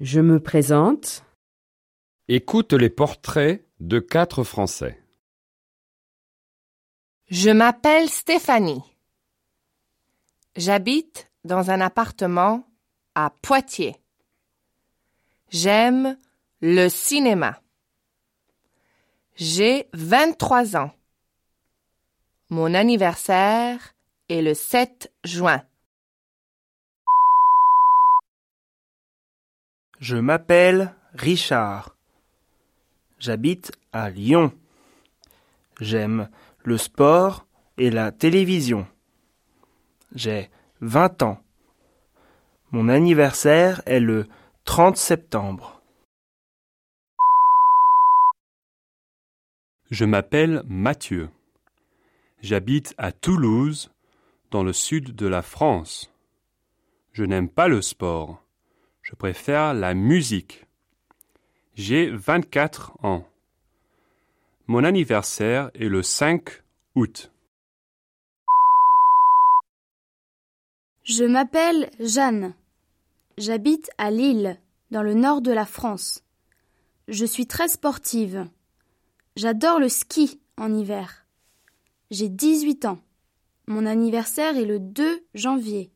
Je me présente. Écoute les portraits de quatre Français. Je m'appelle Stéphanie. J'habite dans un appartement à Poitiers. J'aime le cinéma. J'ai 23 ans. Mon anniversaire est le 7 juin. Je m'appelle Richard. J'habite à Lyon. J'aime le sport et la télévision. J'ai 20 ans. Mon anniversaire est le 30 septembre. Je m'appelle Mathieu. J'habite à Toulouse, dans le sud de la France. Je n'aime pas le sport. Je préfère la musique. J'ai 24 ans. Mon anniversaire est le 5 août. Je m'appelle Jeanne. J'habite à Lille, dans le nord de la France. Je suis très sportive. J'adore le ski en hiver. J'ai 18 ans. Mon anniversaire est le 2 janvier.